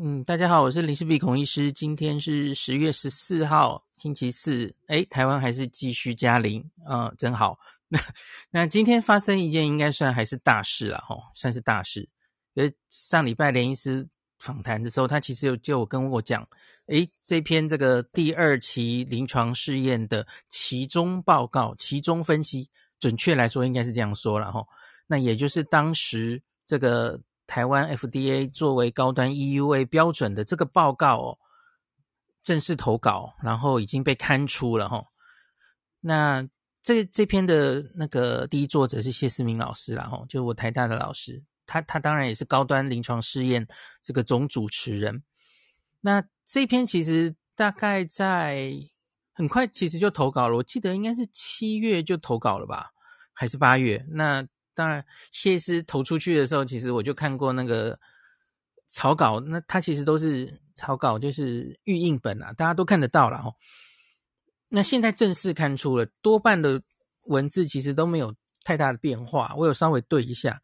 嗯，大家好，我是林氏璧孔医师。今天是十月十四号，星期四。诶，台湾还是继续加零，嗯，真好。那那今天发生一件应该算还是大事了吼，算是大事。因为上礼拜连医师访谈的时候，他其实有就跟我讲，诶，这篇这个第二期临床试验的期中报告、期中分析，准确来说应该是这样说了吼。那也就是当时这个。台湾 FDA 作为高端 EUA 标准的这个报告哦，正式投稿，然后已经被刊出了哈。那这这篇的那个第一作者是谢思明老师啦哈，就是我台大的老师，他他当然也是高端临床试验这个总主持人。那这篇其实大概在很快其实就投稿了，我记得应该是七月就投稿了吧，还是八月？那。当然，谢师投出去的时候，其实我就看过那个草稿，那它其实都是草稿，就是预印本啊，大家都看得到了哦。那现在正式刊出了，多半的文字其实都没有太大的变化，我有稍微对一下。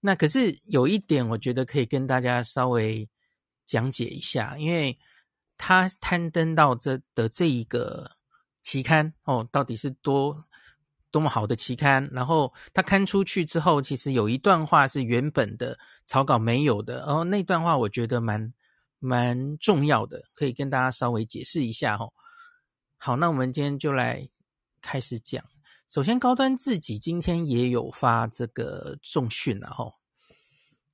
那可是有一点，我觉得可以跟大家稍微讲解一下，因为他刊登到这的这一个期刊哦，到底是多。多么好的期刊，然后它刊出去之后，其实有一段话是原本的草稿没有的，然后那段话我觉得蛮蛮重要的，可以跟大家稍微解释一下哈。好，那我们今天就来开始讲。首先，高端自己今天也有发这个重讯了哈。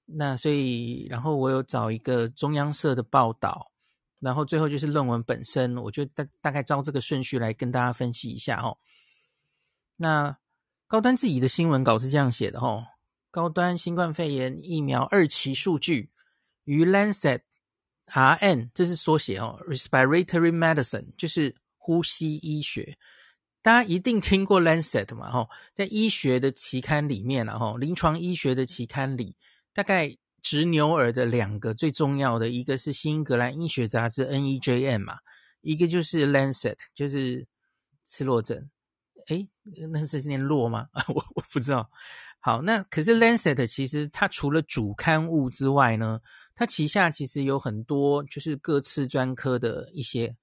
那所以，然后我有找一个中央社的报道，然后最后就是论文本身，我就大大概照这个顺序来跟大家分析一下哈。那高端自己的新闻稿是这样写的哦，高端新冠肺炎疫苗二期数据于 Lancet RN，这是缩写哦，Respiratory Medicine 就是呼吸医学，大家一定听过 Lancet 嘛齁，在医学的期刊里面啊齁，临床医学的期刊里，大概直牛耳的两个最重要的，一个是新英格兰医学杂志 NEJM 嘛，一个就是 Lancet，就是刺络症。诶，那是念洛吗？我我不知道。好，那可是 Lancet 其实它除了主刊物之外呢，它旗下其实有很多就是各次专科的一些，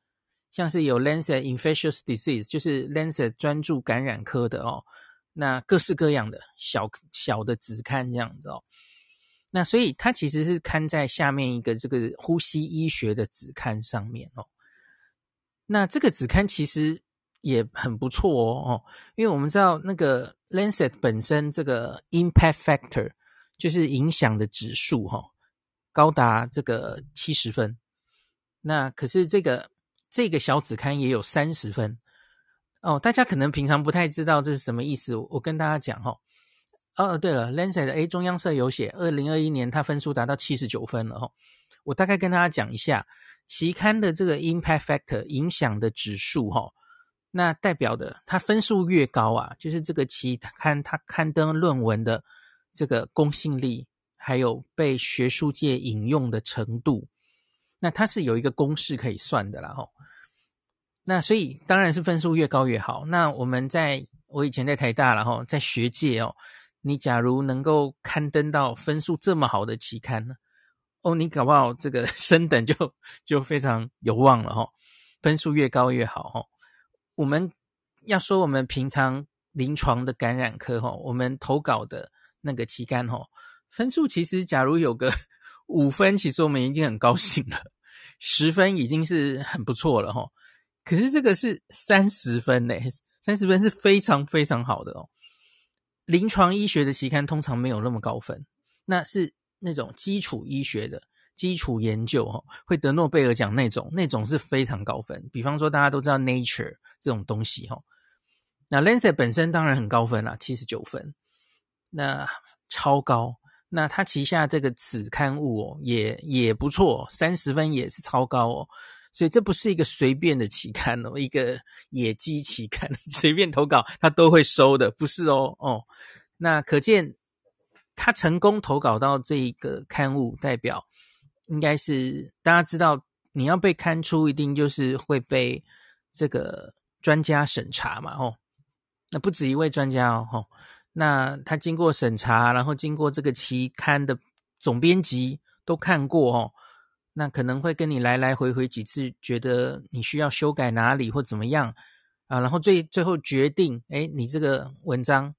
像是有 Lancet Infectious Disease，就是 Lancet 专注感染科的哦。那各式各样的小小的子刊这样子哦。那所以它其实是刊在下面一个这个呼吸医学的子刊上面哦。那这个子刊其实。也很不错哦哦，因为我们知道那个 Lancet 本身这个 impact factor 就是影响的指数哈，高达这个七十分。那可是这个这个小子刊也有三十分哦。大家可能平常不太知道这是什么意思，我跟大家讲哈。哦，对了，Lancet 诶，中央社有写，二零二一年它分数达到七十九分了哈。我大概跟大家讲一下期刊的这个 impact factor 影响的指数哈。那代表的，它分数越高啊，就是这个期刊它刊登论文的这个公信力，还有被学术界引用的程度，那它是有一个公式可以算的啦吼。那所以当然是分数越高越好。那我们在我以前在台大了吼，在学界哦，你假如能够刊登到分数这么好的期刊呢，哦，你搞不好这个 升等就就非常有望了吼。分数越高越好吼。我们要说我们平常临床的感染科哈，我们投稿的那个期刊哈，分数其实假如有个 五分，其实我们已经很高兴了，十分已经是很不错了哈。可是这个是三十分呢，三十分是非常非常好的哦。临床医学的期刊通常没有那么高分，那是那种基础医学的。基础研究哈，会得诺贝尔奖那种，那种是非常高分。比方说，大家都知道 Nature 这种东西哈，那 Lancet 本身当然很高分啦，七十九分，那超高。那他旗下这个子刊物哦，也也不错，三十分也是超高哦。所以这不是一个随便的期刊哦，一个野鸡期刊，随便投稿他都会收的，不是哦哦。那可见他成功投稿到这一个刊物，代表。应该是大家知道，你要被刊出，一定就是会被这个专家审查嘛，吼。那不止一位专家哦，吼。那他经过审查，然后经过这个期刊的总编辑都看过，哦。那可能会跟你来来回回几次，觉得你需要修改哪里或怎么样啊，然后最最后决定，哎，你这个文章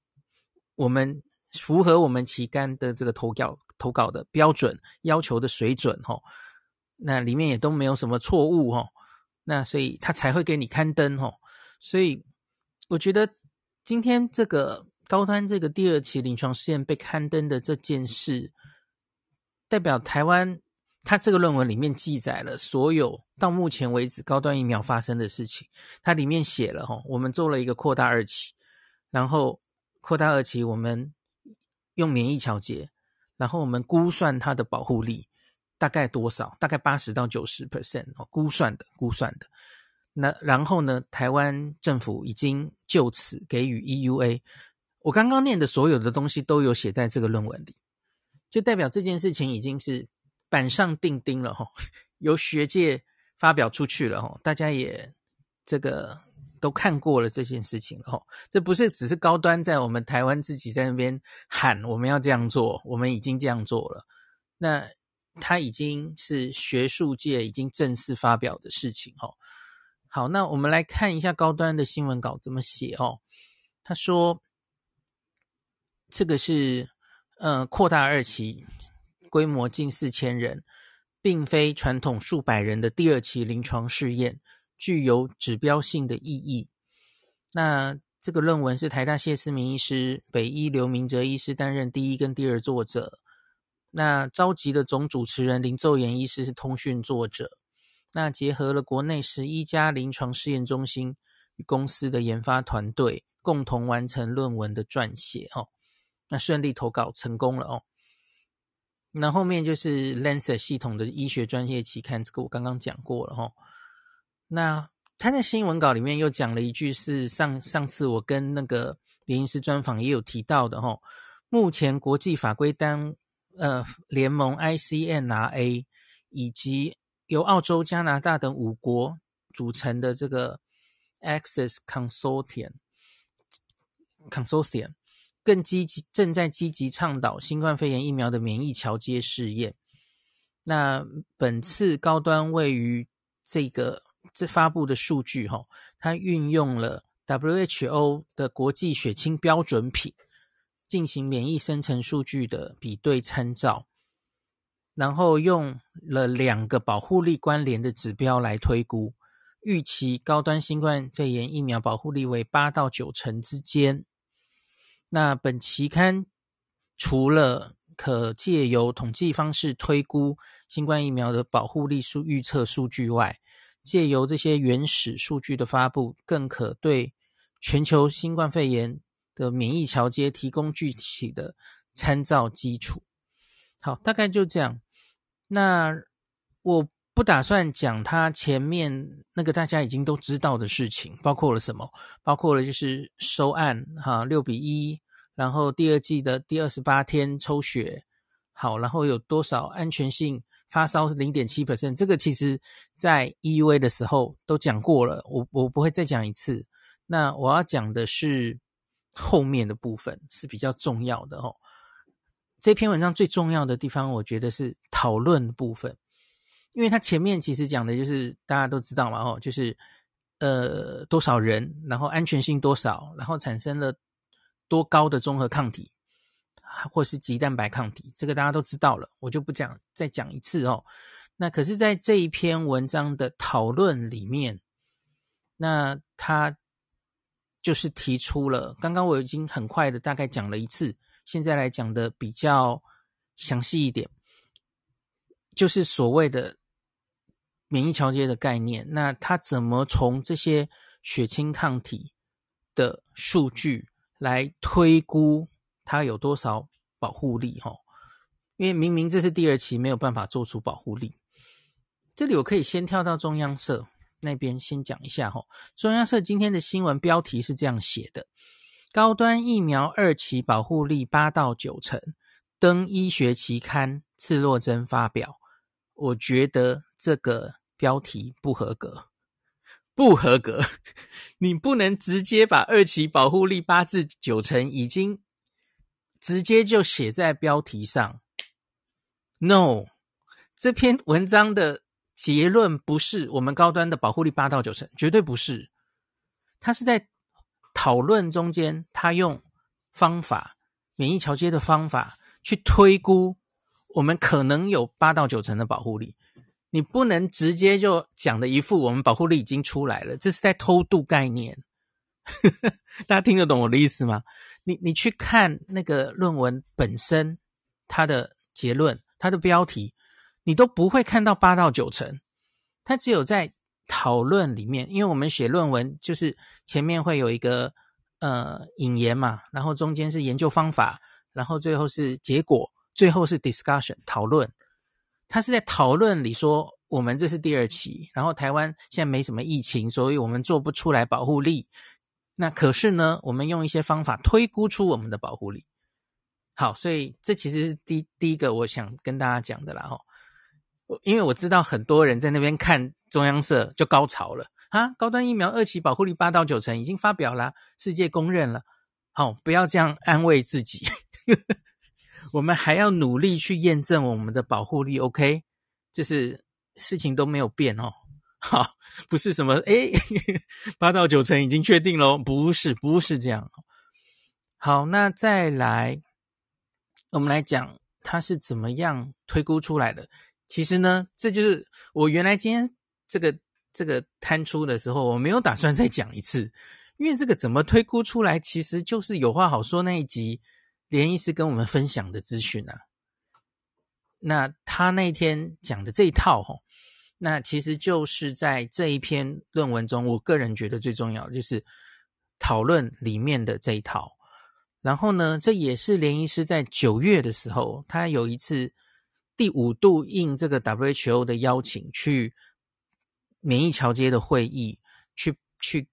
我们符合我们期刊的这个投稿投稿的标准要求的水准吼，那里面也都没有什么错误吼，那所以他才会给你刊登吼，所以我觉得今天这个高端这个第二期临床试验被刊登的这件事，代表台湾。他这个论文里面记载了所有到目前为止高端疫苗发生的事情。它里面写了哈，我们做了一个扩大二期，然后扩大二期我们用免疫调节，然后我们估算它的保护力大概多少？大概八十到九十 percent 哦，估算的，估算的。那然后呢，台湾政府已经就此给予 EUA。我刚刚念的所有的东西都有写在这个论文里，就代表这件事情已经是。板上钉钉了哈，由学界发表出去了哈，大家也这个都看过了这件事情了。这不是只是高端在我们台湾自己在那边喊我们要这样做，我们已经这样做了。那它已经是学术界已经正式发表的事情哈。好，那我们来看一下高端的新闻稿怎么写哦。他说这个是嗯扩大二期。规模近四千人，并非传统数百人的第二期临床试验，具有指标性的意义。那这个论文是台大谢思明医师、北医刘明哲医师担任第一跟第二作者。那召集的总主持人林奏延医师是通讯作者。那结合了国内十一家临床试验中心与公司的研发团队，共同完成论文的撰写。哦，那顺利投稿成功了哦。那后面就是《Lancet》系统的医学专业期刊，这个我刚刚讲过了哈。那他在新闻稿里面又讲了一句，是上上次我跟那个林医师专访也有提到的哈。目前国际法规单呃联盟 ICNRA 以及由澳洲、加拿大等五国组成的这个 Access Consortium Consortium。更积极，正在积极倡导新冠肺炎疫苗的免疫桥接试验。那本次高端位于这个这发布的数据，哈，它运用了 WHO 的国际血清标准品进行免疫生成数据的比对参照，然后用了两个保护力关联的指标来推估，预期高端新冠肺炎疫苗保护力为八到九成之间。那本期刊除了可借由统计方式推估新冠疫苗的保护力数预测数据外，借由这些原始数据的发布，更可对全球新冠肺炎的免疫桥接提供具体的参照基础。好，大概就这样。那我不打算讲它前面那个大家已经都知道的事情，包括了什么？包括了就是收案哈，六比一。然后第二季的第二十八天抽血，好，然后有多少安全性？发烧是零点七 percent，这个其实在 EUA 的时候都讲过了，我我不会再讲一次。那我要讲的是后面的部分是比较重要的哦。这篇文章最重要的地方，我觉得是讨论部分，因为它前面其实讲的就是大家都知道嘛，哦，就是呃多少人，然后安全性多少，然后产生了。多高的中和抗体，或是棘蛋白抗体，这个大家都知道了，我就不讲，再讲一次哦。那可是，在这一篇文章的讨论里面，那他就是提出了，刚刚我已经很快的大概讲了一次，现在来讲的比较详细一点，就是所谓的免疫调节的概念。那他怎么从这些血清抗体的数据，来推估它有多少保护力哈，因为明明这是第二期，没有办法做出保护力。这里我可以先跳到中央社那边先讲一下哈。中央社今天的新闻标题是这样写的：高端疫苗二期保护力八到九成，登医学期刊赤洛针发表。我觉得这个标题不合格。不合格，你不能直接把二期保护力八至九成已经直接就写在标题上。No，这篇文章的结论不是我们高端的保护力八到九成，绝对不是。他是在讨论中间，他用方法免疫桥接的方法去推估我们可能有八到九成的保护力。你不能直接就讲的一副我们保护力已经出来了，这是在偷渡概念。大家听得懂我的意思吗？你你去看那个论文本身，它的结论、它的标题，你都不会看到八到九成。它只有在讨论里面，因为我们写论文就是前面会有一个呃引言嘛，然后中间是研究方法，然后最后是结果，最后是 discussion 讨论。他是在讨论里说，我们这是第二期，然后台湾现在没什么疫情，所以我们做不出来保护力。那可是呢，我们用一些方法推估出我们的保护力。好，所以这其实是第第一个我想跟大家讲的啦。哈，因为我知道很多人在那边看中央社就高潮了啊，高端疫苗二期保护力八到九成已经发表了，世界公认了。好，不要这样安慰自己。我们还要努力去验证我们的保护力，OK？就是事情都没有变哦。好，不是什么诶，八到九成已经确定喽，不是，不是这样。好，那再来，我们来讲它是怎么样推估出来的。其实呢，这就是我原来今天这个这个摊出的时候，我没有打算再讲一次，因为这个怎么推估出来，其实就是有话好说那一集。连医师跟我们分享的资讯啊，那他那天讲的这一套吼，那其实就是在这一篇论文中，我个人觉得最重要的就是讨论里面的这一套。然后呢，这也是连医师在九月的时候，他有一次第五度应这个 WHO 的邀请去免疫桥接的会议，去去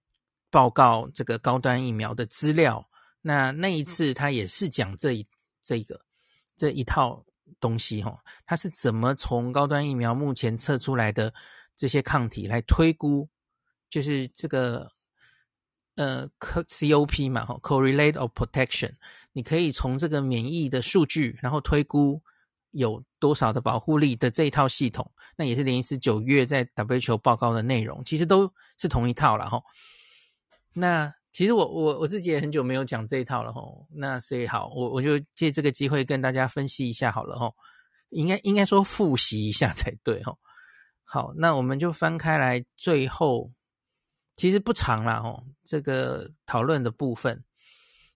报告这个高端疫苗的资料。那那一次他也是讲这一这一个这一套东西哈，它是怎么从高端疫苗目前测出来的这些抗体来推估，就是这个呃 COP 嘛哈，Correlate of Protection，你可以从这个免疫的数据，然后推估有多少的保护力的这一套系统，那也是连医师九月在 WHO 报告的内容，其实都是同一套了哈。那其实我我我自己也很久没有讲这一套了吼，那所以好，我我就借这个机会跟大家分析一下好了吼，应该应该说复习一下才对吼。好，那我们就翻开来，最后其实不长啦吼，这个讨论的部分，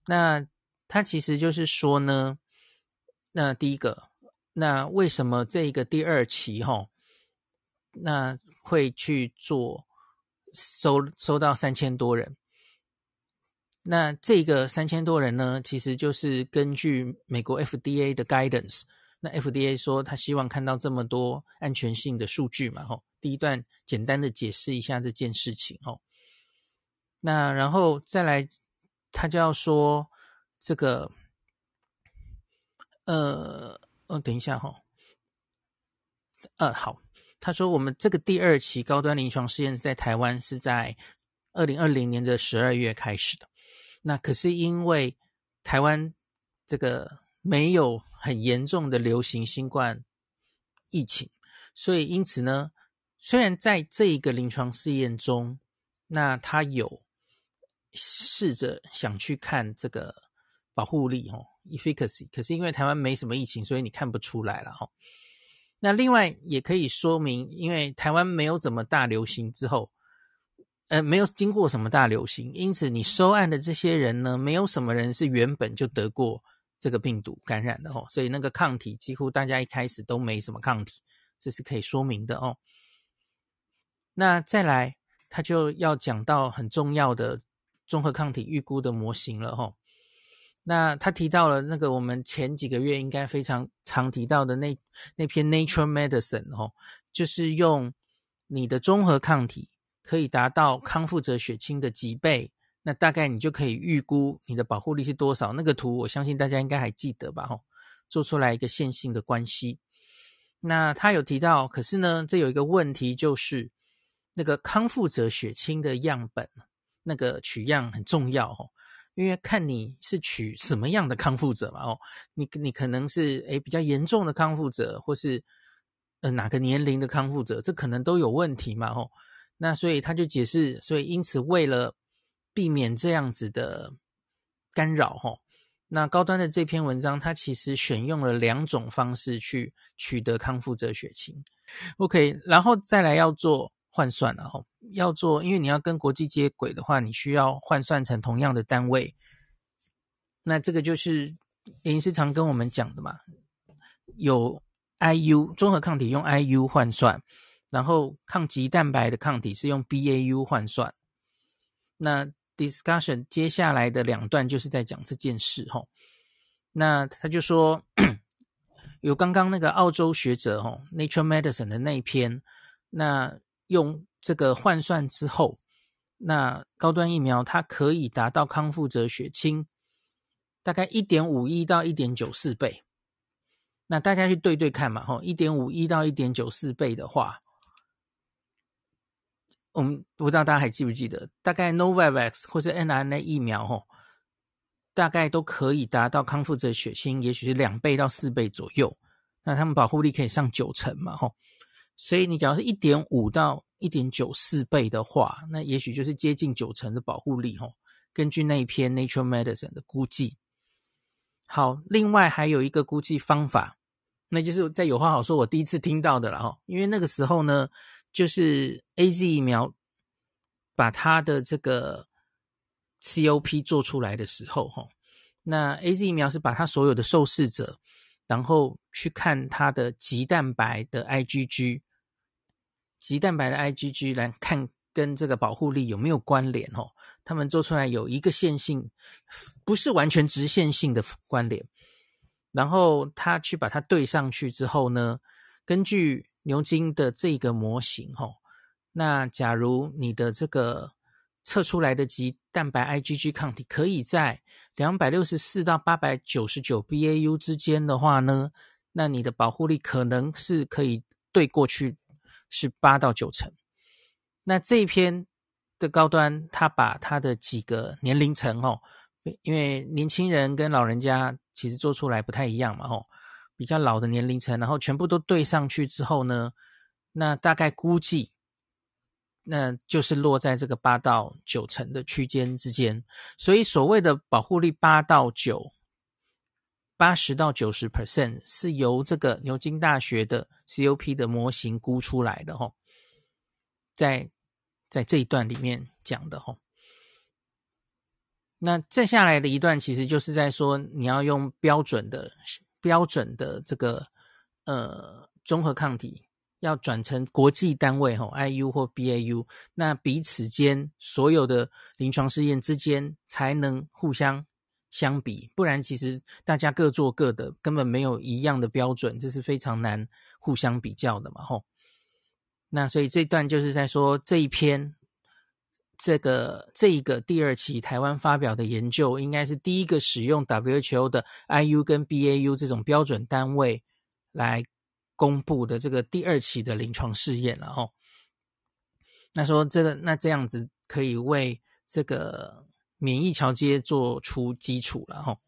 那它其实就是说呢，那第一个，那为什么这个第二期吼，那会去做收收到三千多人？那这个三千多人呢，其实就是根据美国 FDA 的 guidance。那 FDA 说他希望看到这么多安全性的数据嘛，吼。第一段简单的解释一下这件事情，吼。那然后再来，他就要说这个，呃，哦，等一下，哈。呃，好，他说我们这个第二期高端临床试验在台湾是在二零二零年的十二月开始的。那可是因为台湾这个没有很严重的流行新冠疫情，所以因此呢，虽然在这一个临床试验中，那他有试着想去看这个保护力哦，efficacy，可是因为台湾没什么疫情，所以你看不出来了哈。那另外也可以说明，因为台湾没有怎么大流行之后。呃，没有经过什么大流行，因此你收案的这些人呢，没有什么人是原本就得过这个病毒感染的哦，所以那个抗体几乎大家一开始都没什么抗体，这是可以说明的哦。那再来，他就要讲到很重要的综合抗体预估的模型了哦。那他提到了那个我们前几个月应该非常常提到的那那篇 Nature Medicine 哦，就是用你的综合抗体。可以达到康复者血清的几倍，那大概你就可以预估你的保护力是多少。那个图我相信大家应该还记得吧？吼，做出来一个线性的关系。那他有提到，可是呢，这有一个问题，就是那个康复者血清的样本，那个取样很重要哦，因为看你是取什么样的康复者嘛。哦，你你可能是诶比较严重的康复者，或是呃哪个年龄的康复者，这可能都有问题嘛，吼。那所以他就解释，所以因此为了避免这样子的干扰，吼，那高端的这篇文章，它其实选用了两种方式去取得康复者血清，OK，然后再来要做换算了，吼，要做，因为你要跟国际接轨的话，你需要换算成同样的单位，那这个就是颜医师常跟我们讲的嘛，有 IU 综合抗体用 IU 换算。然后抗棘蛋白的抗体是用 BAU 换算，那 discussion 接下来的两段就是在讲这件事吼。那他就说有刚刚那个澳洲学者吼 Nature Medicine 的那一篇，那用这个换算之后，那高端疫苗它可以达到康复者血清大概一点五亿到一点九四倍。那大家去对对看嘛吼，一点五亿到一点九四倍的话。我们不知道大家还记不记得，大概 Novavax 或者 n r n a 疫苗吼，大概都可以达到康复者血清，也许是两倍到四倍左右。那他们保护力可以上九成嘛吼，所以你假如是一点五到一点九四倍的话，那也许就是接近九成的保护力吼。根据那一篇 Nature Medicine 的估计，好，另外还有一个估计方法，那就是在有话好说，我第一次听到的了吼，因为那个时候呢。就是 AZ 疫苗把它的这个 COP 做出来的时候，哈，那 AZ 疫苗是把它所有的受试者，然后去看它的极蛋白的 IgG，极蛋白的 IgG 来看跟这个保护力有没有关联，哦，他们做出来有一个线性，不是完全直线性的关联，然后他去把它对上去之后呢，根据牛津的这个模型，吼，那假如你的这个测出来的及蛋白 IgG 抗体可以在两百六十四到八百九十九 BAU 之间的话呢，那你的保护力可能是可以对过去是八到九成。那这一篇的高端，他把他的几个年龄层，哦，因为年轻人跟老人家其实做出来不太一样嘛，吼。比较老的年龄层，然后全部都对上去之后呢，那大概估计，那就是落在这个八到九成的区间之间。所以所谓的保护力八到九，八十到九十 percent 是由这个牛津大学的 COP 的模型估出来的吼，在在这一段里面讲的吼。那再下来的一段其实就是在说你要用标准的。标准的这个呃综合抗体要转成国际单位吼，IU 或 BAU，那彼此间所有的临床试验之间才能互相相比，不然其实大家各做各的，根本没有一样的标准，这是非常难互相比较的嘛吼。那所以这段就是在说这一篇。这个这一个第二期台湾发表的研究，应该是第一个使用 WHO 的 IU 跟 BAU 这种标准单位来公布的这个第二期的临床试验了哦。那说这个，那这样子可以为这个免疫桥接做出基础了哈。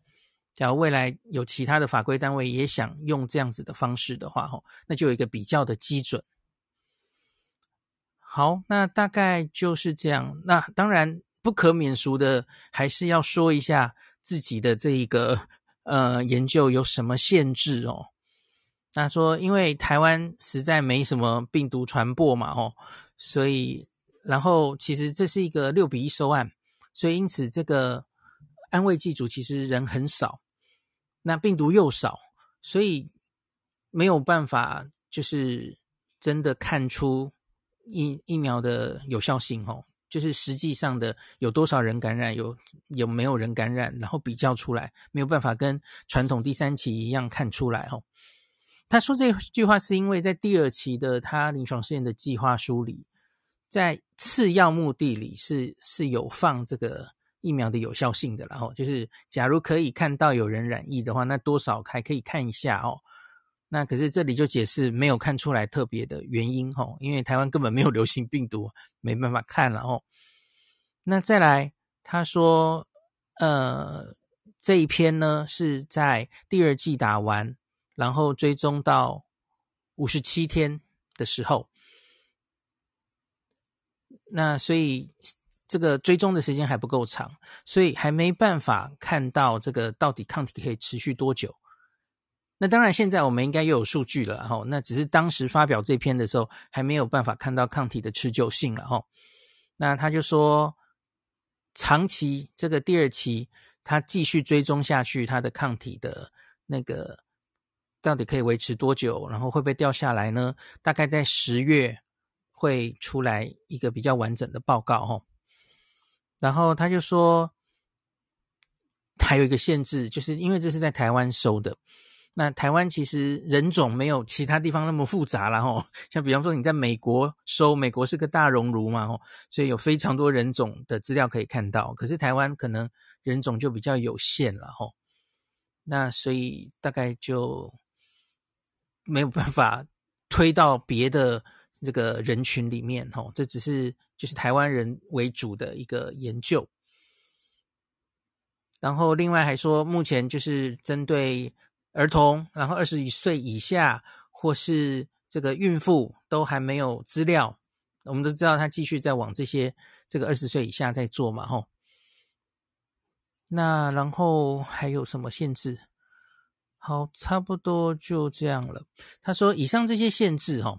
假如未来有其他的法规单位也想用这样子的方式的话，哈，那就有一个比较的基准。好，那大概就是这样。那当然不可免俗的，还是要说一下自己的这一个呃研究有什么限制哦。那说，因为台湾实在没什么病毒传播嘛，哦，所以然后其实这是一个六比一收案，所以因此这个安慰剂组其实人很少，那病毒又少，所以没有办法就是真的看出。疫疫苗的有效性，哦，就是实际上的有多少人感染，有有没有人感染，然后比较出来，没有办法跟传统第三期一样看出来，哦。他说这句话是因为在第二期的他临床试验的计划书里，在次要目的里是是有放这个疫苗的有效性的，然后就是假如可以看到有人染疫的话，那多少还可以看一下哦。那可是这里就解释没有看出来特别的原因吼，因为台湾根本没有流行病毒，没办法看了吼。那再来，他说，呃，这一篇呢是在第二剂打完，然后追踪到五十七天的时候，那所以这个追踪的时间还不够长，所以还没办法看到这个到底抗体可以持续多久。那当然，现在我们应该又有数据了哈。那只是当时发表这篇的时候，还没有办法看到抗体的持久性了哈。那他就说，长期这个第二期，他继续追踪下去，他的抗体的那个到底可以维持多久，然后会不会掉下来呢？大概在十月会出来一个比较完整的报告哈。然后他就说，还有一个限制，就是因为这是在台湾收的。那台湾其实人种没有其他地方那么复杂了吼，像比方说你在美国收，美国是个大熔炉嘛吼，所以有非常多人种的资料可以看到。可是台湾可能人种就比较有限了吼，那所以大概就没有办法推到别的这个人群里面吼，这只是就是台湾人为主的一个研究。然后另外还说，目前就是针对。儿童，然后二十一岁以下或是这个孕妇都还没有资料，我们都知道他继续在往这些这个二十岁以下在做嘛，吼。那然后还有什么限制？好，差不多就这样了。他说，以上这些限制，哈，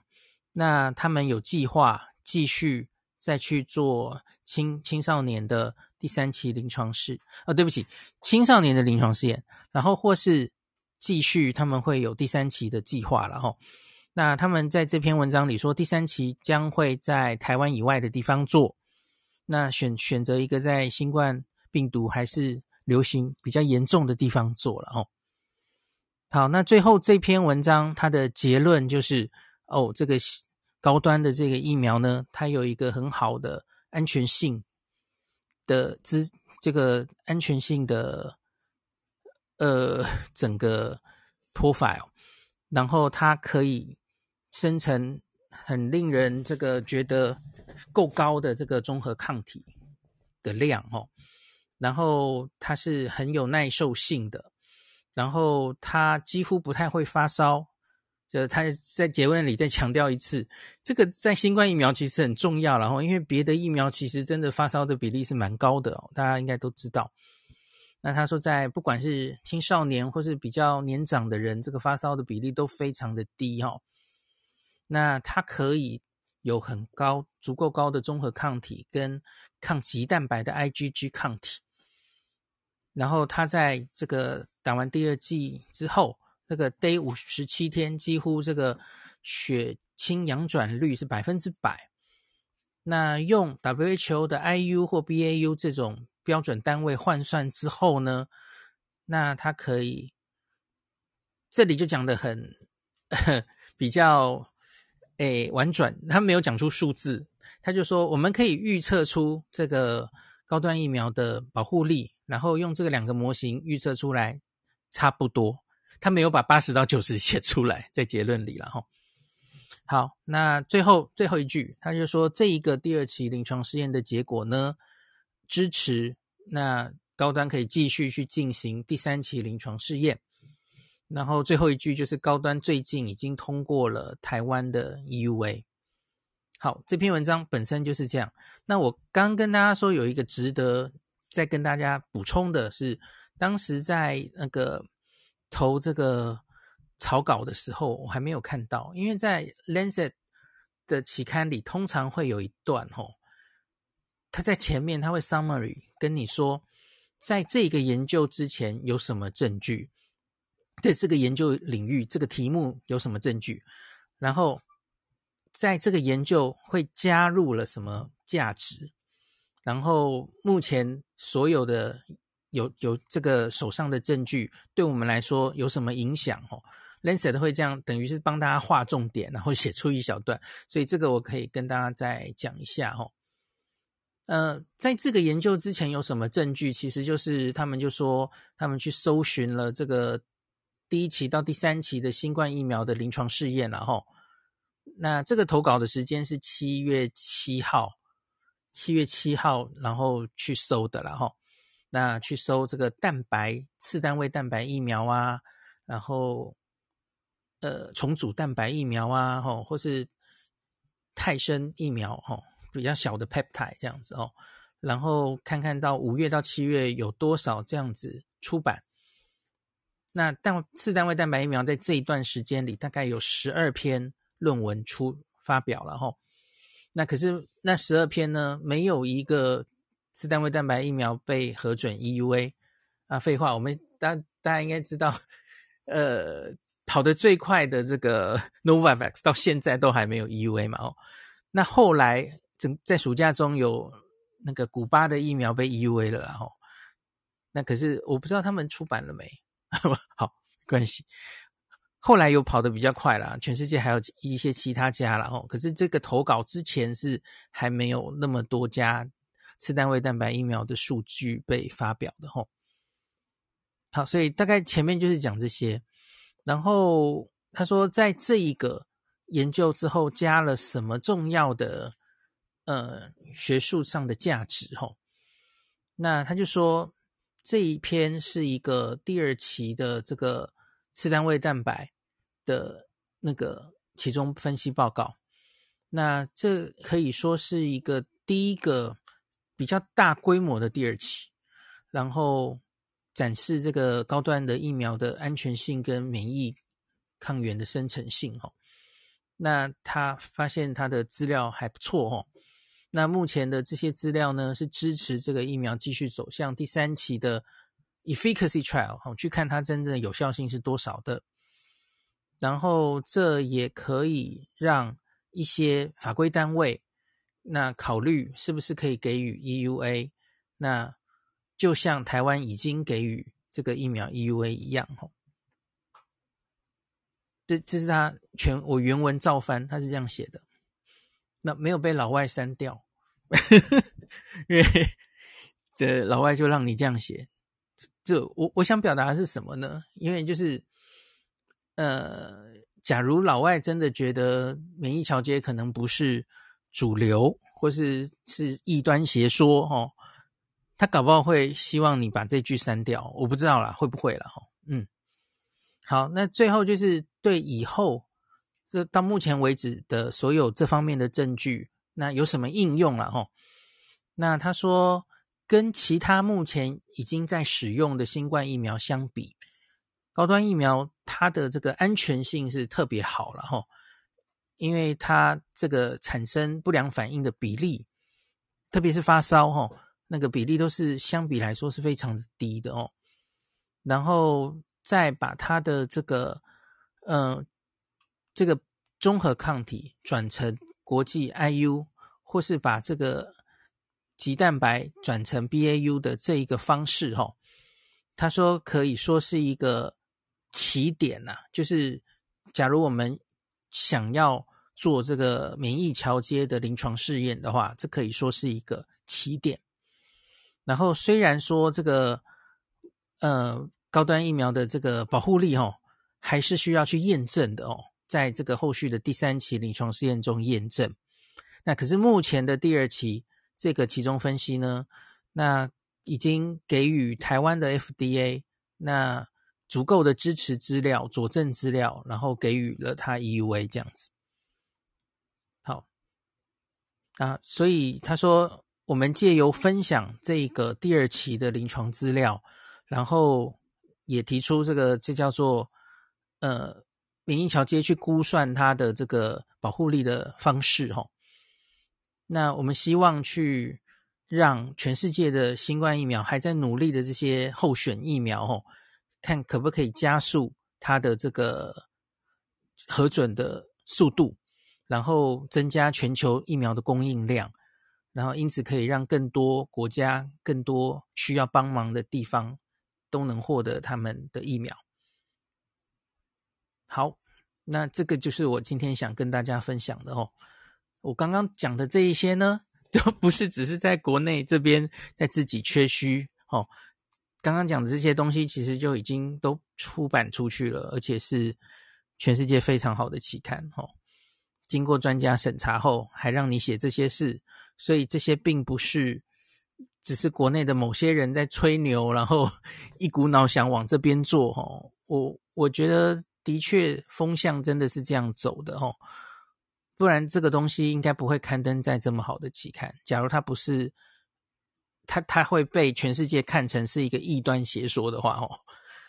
那他们有计划继续再去做青青少年的第三期临床试，啊，对不起，青少年的临床试验，然后或是。继续，他们会有第三期的计划了哈。那他们在这篇文章里说，第三期将会在台湾以外的地方做。那选选择一个在新冠病毒还是流行比较严重的地方做了哈。好，那最后这篇文章它的结论就是，哦，这个高端的这个疫苗呢，它有一个很好的安全性的资，这个安全性的。呃，整个 profile，然后它可以生成很令人这个觉得够高的这个综合抗体的量哦，然后它是很有耐受性的，然后它几乎不太会发烧，就他在结论里再强调一次，这个在新冠疫苗其实很重要，然后因为别的疫苗其实真的发烧的比例是蛮高的哦，大家应该都知道。那他说，在不管是青少年或是比较年长的人，这个发烧的比例都非常的低哈。那它可以有很高、足够高的中和抗体跟抗棘蛋白的 IgG 抗体。然后他在这个打完第二剂之后，这个 day 五十七天，几乎这个血清阳转率是百分之百。那用 WHO 的 IU 或 BAU 这种。标准单位换算之后呢，那它可以，这里就讲得很 比较诶婉转，他没有讲出数字，他就说我们可以预测出这个高端疫苗的保护力，然后用这个两个模型预测出来差不多，他没有把八十到九十写出来在结论里了哈。好，那最后最后一句，他就说这一个第二期临床试验的结果呢，支持那高端可以继续去进行第三期临床试验，然后最后一句就是高端最近已经通过了台湾的 EUA。好，这篇文章本身就是这样。那我刚跟大家说有一个值得再跟大家补充的是，当时在那个投这个草稿的时候，我还没有看到，因为在 Lancet 的期刊里通常会有一段吼。他在前面，他会 summary 跟你说，在这个研究之前有什么证据，在这个研究领域这个题目有什么证据，然后在这个研究会加入了什么价值，然后目前所有的有有这个手上的证据对我们来说有什么影响？哦，Lancet 会这样，等于是帮大家画重点，然后写出一小段，所以这个我可以跟大家再讲一下，哦。呃，在这个研究之前有什么证据？其实就是他们就说，他们去搜寻了这个第一期到第三期的新冠疫苗的临床试验，然后，那这个投稿的时间是七月七号，七月七号，然后去搜的，然后，那去搜这个蛋白次单位蛋白疫苗啊，然后呃重组蛋白疫苗啊，吼，或是泰生疫苗，吼，比较小的 peptide 这样子哦，然后看看到五月到七月有多少这样子出版。那但次单位蛋白疫苗在这一段时间里，大概有十二篇论文出发表了吼。那可是那十二篇呢，没有一个次单位蛋白疫苗被核准 EUA 啊。废话，我们大大家应该知道，呃，跑得最快的这个 Novavax 到现在都还没有 EUA 嘛哦。那后来整在暑假中有那个古巴的疫苗被 EUA 了，然后那可是我不知道他们出版了没。好，没关系。后来又跑得比较快了，全世界还有一些其他家了哦。可是这个投稿之前是还没有那么多家次单位蛋白疫苗的数据被发表的吼。好，所以大概前面就是讲这些。然后他说，在这一个研究之后加了什么重要的呃学术上的价值吼？那他就说。这一篇是一个第二期的这个次单位蛋白的那个其中分析报告，那这可以说是一个第一个比较大规模的第二期，然后展示这个高端的疫苗的安全性跟免疫抗原的生成性哦。那他发现他的资料还不错哦。那目前的这些资料呢，是支持这个疫苗继续走向第三期的 efficacy trial，好，去看它真正的有效性是多少的。然后这也可以让一些法规单位那考虑是不是可以给予 EUA，那就像台湾已经给予这个疫苗 EUA 一样，哈。这这是他全我原文照翻，他是这样写的。那没有被老外删掉，因为这老外就让你这样写。这我我想表达的是什么呢？因为就是，呃，假如老外真的觉得免疫桥接可能不是主流，或是是异端邪说哦，他搞不好会希望你把这句删掉。我不知道啦，会不会啦？哈，嗯，好，那最后就是对以后。这到目前为止的所有这方面的证据，那有什么应用了吼？那他说，跟其他目前已经在使用的新冠疫苗相比，高端疫苗它的这个安全性是特别好了吼，因为它这个产生不良反应的比例，特别是发烧吼，那个比例都是相比来说是非常的低的哦。然后再把它的这个，嗯、这个综合抗体转成国际 IU，或是把这个棘蛋白转成 BAU 的这一个方式，哈，他说可以说是一个起点呐、就是假如我们想要做这个免疫桥接的临床试验的话，这可以说是一个起点。然后虽然说这个呃高端疫苗的这个保护力，哦，还是需要去验证的哦。在这个后续的第三期临床试验中验证，那可是目前的第二期这个其中分析呢，那已经给予台湾的 FDA 那足够的支持资料、佐证资料，然后给予了他 EUA 这样子。好，啊，所以他说，我们借由分享这个第二期的临床资料，然后也提出这个这叫做呃。免疫桥接去估算它的这个保护力的方式，哈。那我们希望去让全世界的新冠疫苗还在努力的这些候选疫苗，哈，看可不可以加速它的这个核准的速度，然后增加全球疫苗的供应量，然后因此可以让更多国家、更多需要帮忙的地方都能获得他们的疫苗。好，那这个就是我今天想跟大家分享的哦。我刚刚讲的这一些呢，都不是只是在国内这边在自己缺虚哦。刚刚讲的这些东西，其实就已经都出版出去了，而且是全世界非常好的期刊哦。经过专家审查后，还让你写这些事，所以这些并不是只是国内的某些人在吹牛，然后 一股脑想往这边做哦。我我觉得。的确风向真的是这样走的哦，不然这个东西应该不会刊登在这么好的期刊。假如它不是，它它会被全世界看成是一个异端邪说的话哦，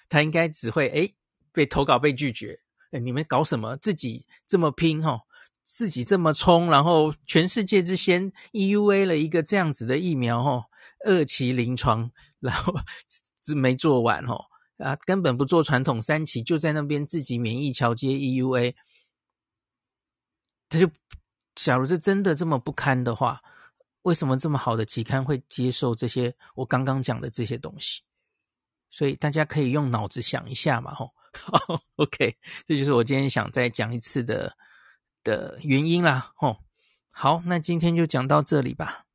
它应该只会诶被投稿被拒绝。诶你们搞什么？自己这么拼哦，自己这么冲，然后全世界之先 EUA 了一个这样子的疫苗哦，二期临床，然后 没做完哦。啊，根本不做传统三期，就在那边自己免疫桥接 EUA，他就，假如是真的这么不堪的话，为什么这么好的期刊会接受这些我刚刚讲的这些东西？所以大家可以用脑子想一下嘛，吼，OK，这就是我今天想再讲一次的的原因啦，吼，好，那今天就讲到这里吧。